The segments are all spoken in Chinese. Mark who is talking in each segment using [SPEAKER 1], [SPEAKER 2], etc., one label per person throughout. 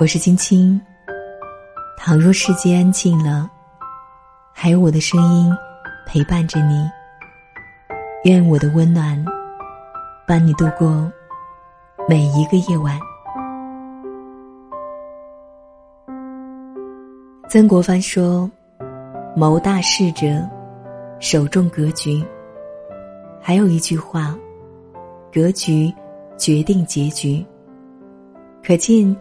[SPEAKER 1] 我是青青。倘若世界安静了，还有我的声音陪伴着你。愿我的温暖伴你度过每一个夜晚。曾国藩说：“谋大事者，首重格局。”还有一句话：“格局决定结局。”可见。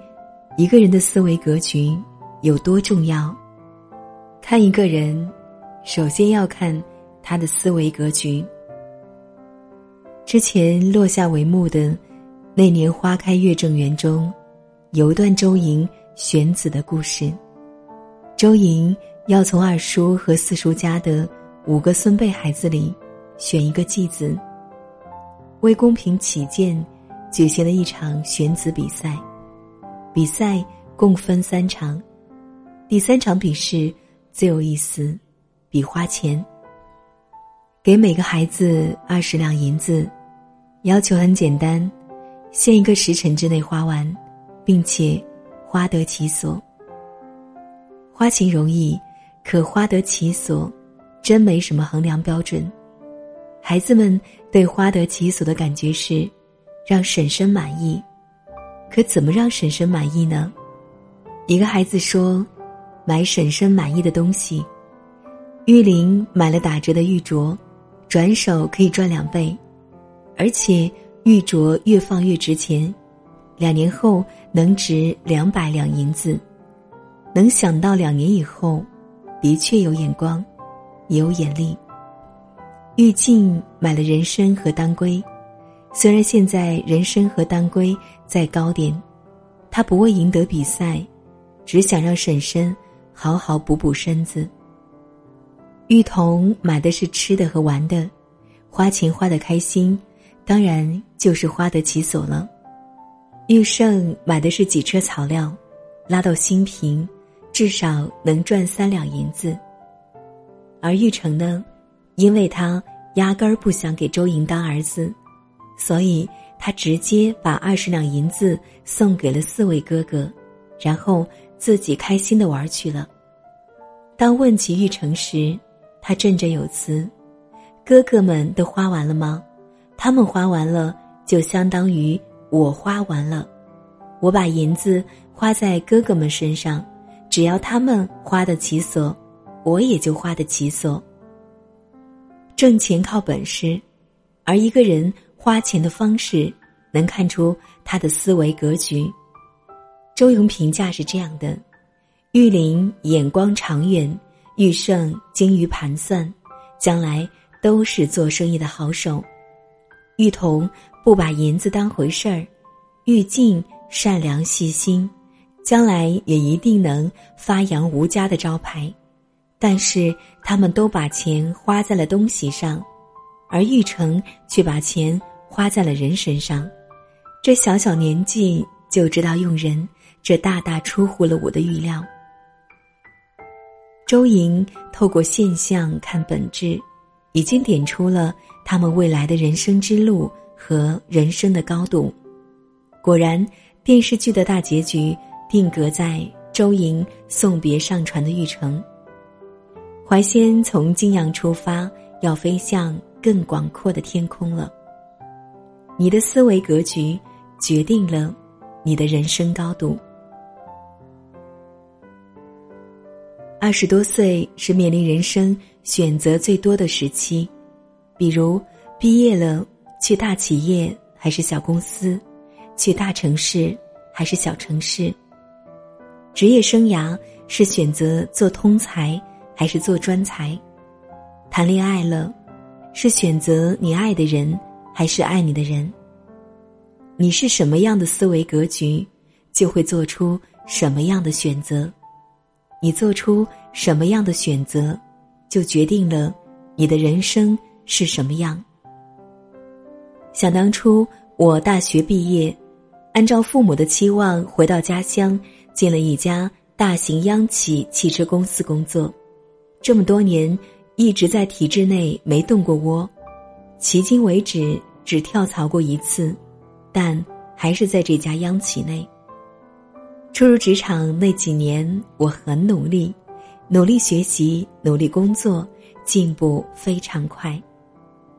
[SPEAKER 1] 一个人的思维格局有多重要？看一个人，首先要看他的思维格局。之前落下帷幕的《那年花开月正圆》中，有一段周莹选子的故事。周莹要从二叔和四叔家的五个孙辈孩子里选一个继子，为公平起见，举行了一场选子比赛。比赛共分三场，第三场比试最有意思，比花钱。给每个孩子二十两银子，要求很简单，限一个时辰之内花完，并且花得其所。花钱容易，可花得其所，真没什么衡量标准。孩子们对花得其所的感觉是，让婶婶满意。可怎么让婶婶满意呢？一个孩子说：“买婶婶满意的东西。”玉玲买了打折的玉镯，转手可以赚两倍，而且玉镯越放越值钱，两年后能值两百两银子。能想到两年以后，的确有眼光，也有眼力。玉静买了人参和当归。虽然现在人参和当归在高点，他不为赢得比赛，只想让婶婶好好补补身子。玉彤买的是吃的和玩的，花钱花得开心，当然就是花得其所了。玉胜买的是几车草料，拉到新平，至少能赚三两银子。而玉成呢，因为他压根儿不想给周莹当儿子。所以他直接把二十两银子送给了四位哥哥，然后自己开心的玩去了。当问起玉成时，他振振有词：“哥哥们都花完了吗？他们花完了，就相当于我花完了。我把银子花在哥哥们身上，只要他们花得其所，我也就花得其所。挣钱靠本事，而一个人。”花钱的方式，能看出他的思维格局。周莹评价是这样的：玉林眼光长远，玉胜精于盘算，将来都是做生意的好手。玉彤不把银子当回事儿，玉静善良细心，将来也一定能发扬吴家的招牌。但是他们都把钱花在了东西上，而玉成却把钱。花在了人身上，这小小年纪就知道用人，这大大出乎了我的预料。周莹透过现象看本质，已经点出了他们未来的人生之路和人生的高度。果然，电视剧的大结局定格在周莹送别上船的玉成。怀仙从泾阳出发，要飞向更广阔的天空了。你的思维格局决定了你的人生高度。二十多岁是面临人生选择最多的时期，比如毕业了去大企业还是小公司，去大城市还是小城市。职业生涯是选择做通才还是做专才，谈恋爱了，是选择你爱的人。还是爱你的人。你是什么样的思维格局，就会做出什么样的选择。你做出什么样的选择，就决定了你的人生是什么样。想当初，我大学毕业，按照父母的期望回到家乡，进了一家大型央企汽车公司工作。这么多年，一直在体制内没动过窝，迄今为止。只跳槽过一次，但还是在这家央企内。初入职场那几年，我很努力，努力学习，努力工作，进步非常快。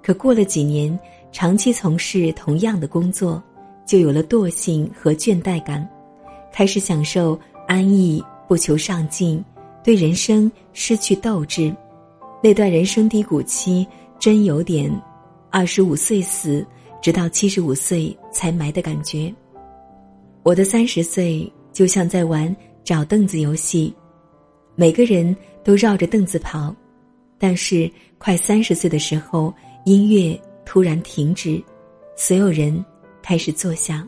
[SPEAKER 1] 可过了几年，长期从事同样的工作，就有了惰性和倦怠感，开始享受安逸，不求上进，对人生失去斗志。那段人生低谷期，真有点二十五岁死，直到七十五岁才埋的感觉。我的三十岁就像在玩找凳子游戏，每个人都绕着凳子跑，但是快三十岁的时候，音乐突然停止，所有人开始坐下。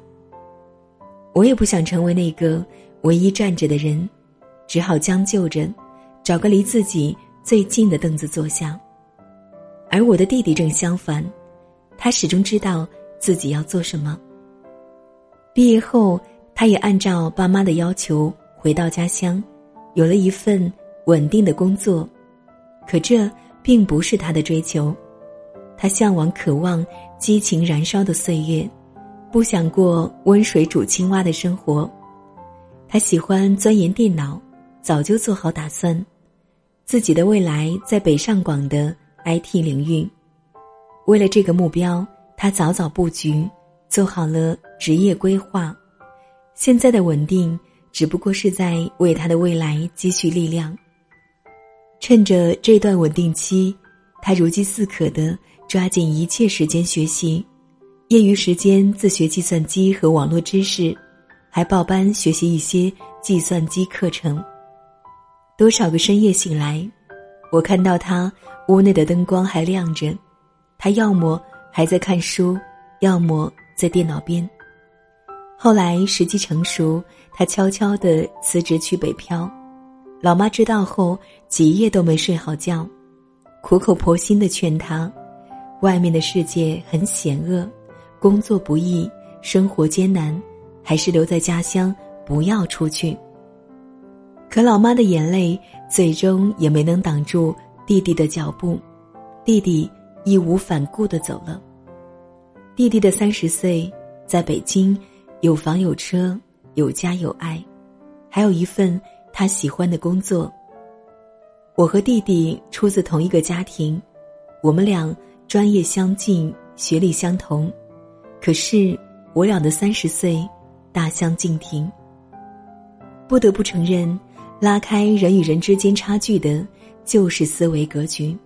[SPEAKER 1] 我也不想成为那个唯一站着的人，只好将就着，找个离自己最近的凳子坐下。而我的弟弟正相反，他始终知道自己要做什么。毕业后，他也按照爸妈的要求回到家乡，有了一份稳定的工作。可这并不是他的追求，他向往、渴望激情燃烧的岁月，不想过温水煮青蛙的生活。他喜欢钻研电脑，早就做好打算，自己的未来在北上广的 IT 领域。为了这个目标，他早早布局。做好了职业规划，现在的稳定只不过是在为他的未来积蓄力量。趁着这段稳定期，他如饥似渴的抓紧一切时间学习，业余时间自学计算机和网络知识，还报班学习一些计算机课程。多少个深夜醒来，我看到他屋内的灯光还亮着，他要么还在看书，要么。在电脑边。后来时机成熟，他悄悄地辞职去北漂。老妈知道后，几夜都没睡好觉，苦口婆心地劝他：外面的世界很险恶，工作不易，生活艰难，还是留在家乡，不要出去。可老妈的眼泪最终也没能挡住弟弟的脚步，弟弟义无反顾的走了。弟弟的三十岁，在北京，有房有车，有家有爱，还有一份他喜欢的工作。我和弟弟出自同一个家庭，我们俩专业相近，学历相同，可是我俩的三十岁大相径庭。不得不承认，拉开人与人之间差距的，就是思维格局。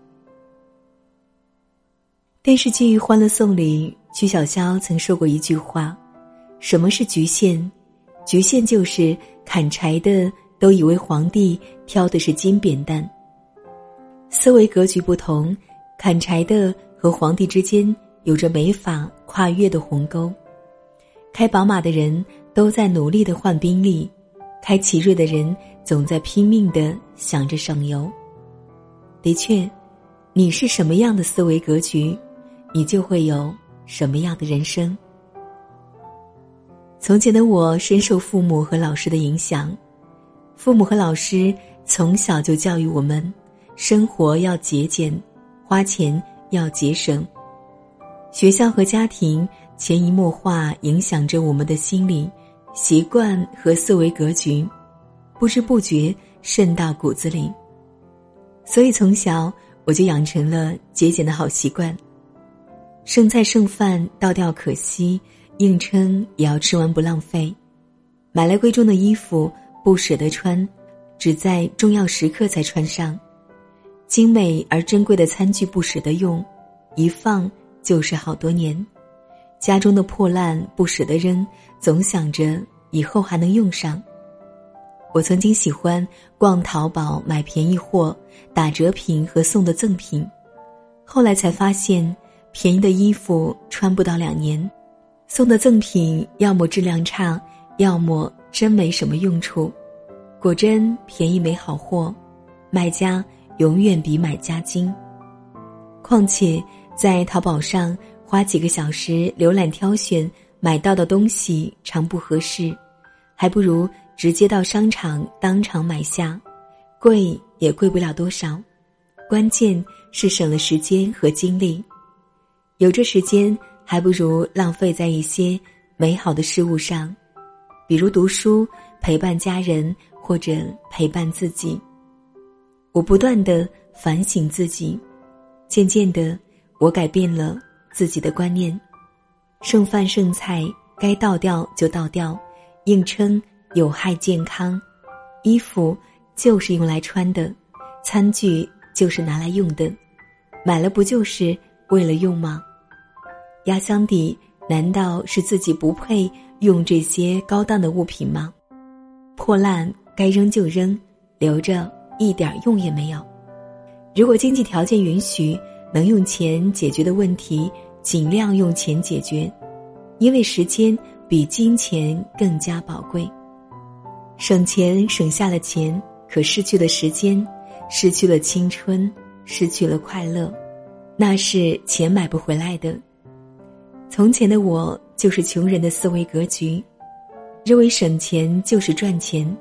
[SPEAKER 1] 电视剧《欢乐颂》里。曲筱绡曾说过一句话：“什么是局限？局限就是砍柴的都以为皇帝挑的是金扁担。思维格局不同，砍柴的和皇帝之间有着没法跨越的鸿沟。开宝马的人都在努力的换宾利，开奇瑞的人总在拼命的想着省油。的确，你是什么样的思维格局，你就会有。”什么样的人生？从前的我深受父母和老师的影响，父母和老师从小就教育我们：生活要节俭，花钱要节省。学校和家庭潜移默化影响着我们的心理习惯和思维格局，不知不觉渗到骨子里。所以从小我就养成了节俭的好习惯。剩菜剩饭倒掉可惜，硬撑也要吃完不浪费。买来贵重的衣服不舍得穿，只在重要时刻才穿上。精美而珍贵的餐具不舍得用，一放就是好多年。家中的破烂不舍得扔，总想着以后还能用上。我曾经喜欢逛淘宝买便宜货、打折品和送的赠品，后来才发现。便宜的衣服穿不到两年，送的赠品要么质量差，要么真没什么用处。果真便宜没好货，卖家永远比买家精。况且在淘宝上花几个小时浏览挑选，买到的东西常不合适，还不如直接到商场当场买下，贵也贵不了多少，关键是省了时间和精力。有这时间，还不如浪费在一些美好的事物上，比如读书，陪伴家人或者陪伴自己。我不断的反省自己，渐渐的，我改变了自己的观念。剩饭剩菜该倒掉就倒掉，硬撑有害健康。衣服就是用来穿的，餐具就是拿来用的，买了不就是为了用吗？压箱底难道是自己不配用这些高档的物品吗？破烂该扔就扔，留着一点用也没有。如果经济条件允许，能用钱解决的问题。尽量用钱解决，因为时间比金钱更加宝贵。省钱省下了钱，可失去了时间，失去了青春，失去了快乐，那是钱买不回来的。从前的我就是穷人的思维格局，认为省钱就是赚钱，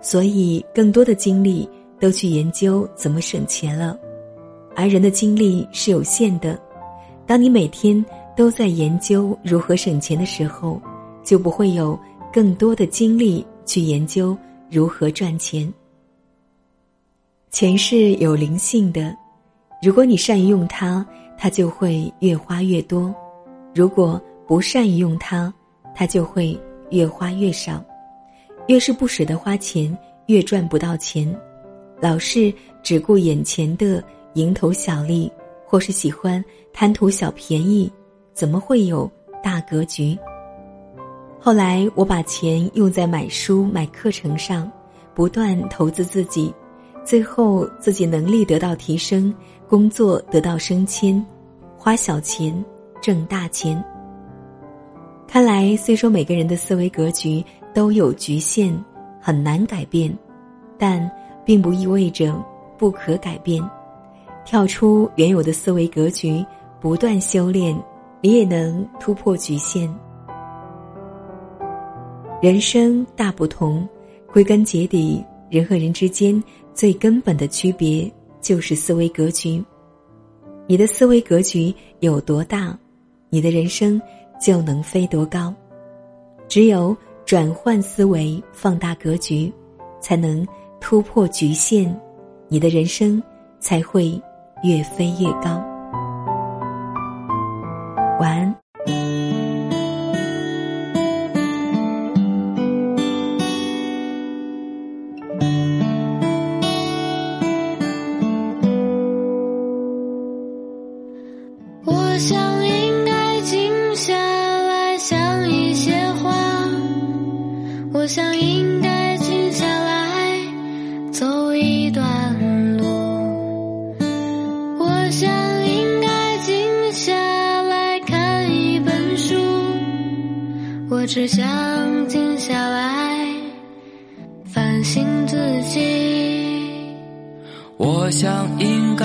[SPEAKER 1] 所以更多的精力都去研究怎么省钱了。而人的精力是有限的。当你每天都在研究如何省钱的时候，就不会有更多的精力去研究如何赚钱。钱是有灵性的，如果你善于用它，它就会越花越多；如果不善于用它，它就会越花越少。越是不舍得花钱，越赚不到钱。老是只顾眼前的蝇头小利。或是喜欢贪图小便宜，怎么会有大格局？后来我把钱用在买书、买课程上，不断投资自己，最后自己能力得到提升，工作得到升迁，花小钱挣大钱。看来，虽说每个人的思维格局都有局限，很难改变，但并不意味着不可改变。跳出原有的思维格局，不断修炼，你也能突破局限。人生大不同，归根结底，人和人之间最根本的区别就是思维格局。你的思维格局有多大，你的人生就能飞多高。只有转换思维，放大格局，才能突破局限，你的人生才会。越飞越高。晚安。
[SPEAKER 2] 我想应该静下来想一些话，我想应该静下来走一段路，我想应该静下来看一本书。我只想静下来反省自己。
[SPEAKER 3] 我想应该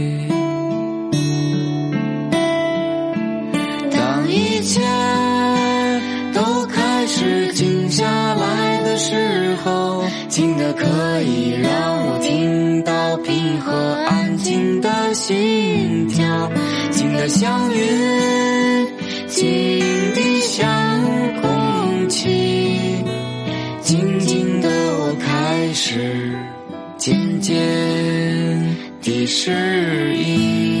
[SPEAKER 2] 静的可以让我听到平和安静的心跳，静的像云，静的像空气，静静的我开始。渐渐的适应。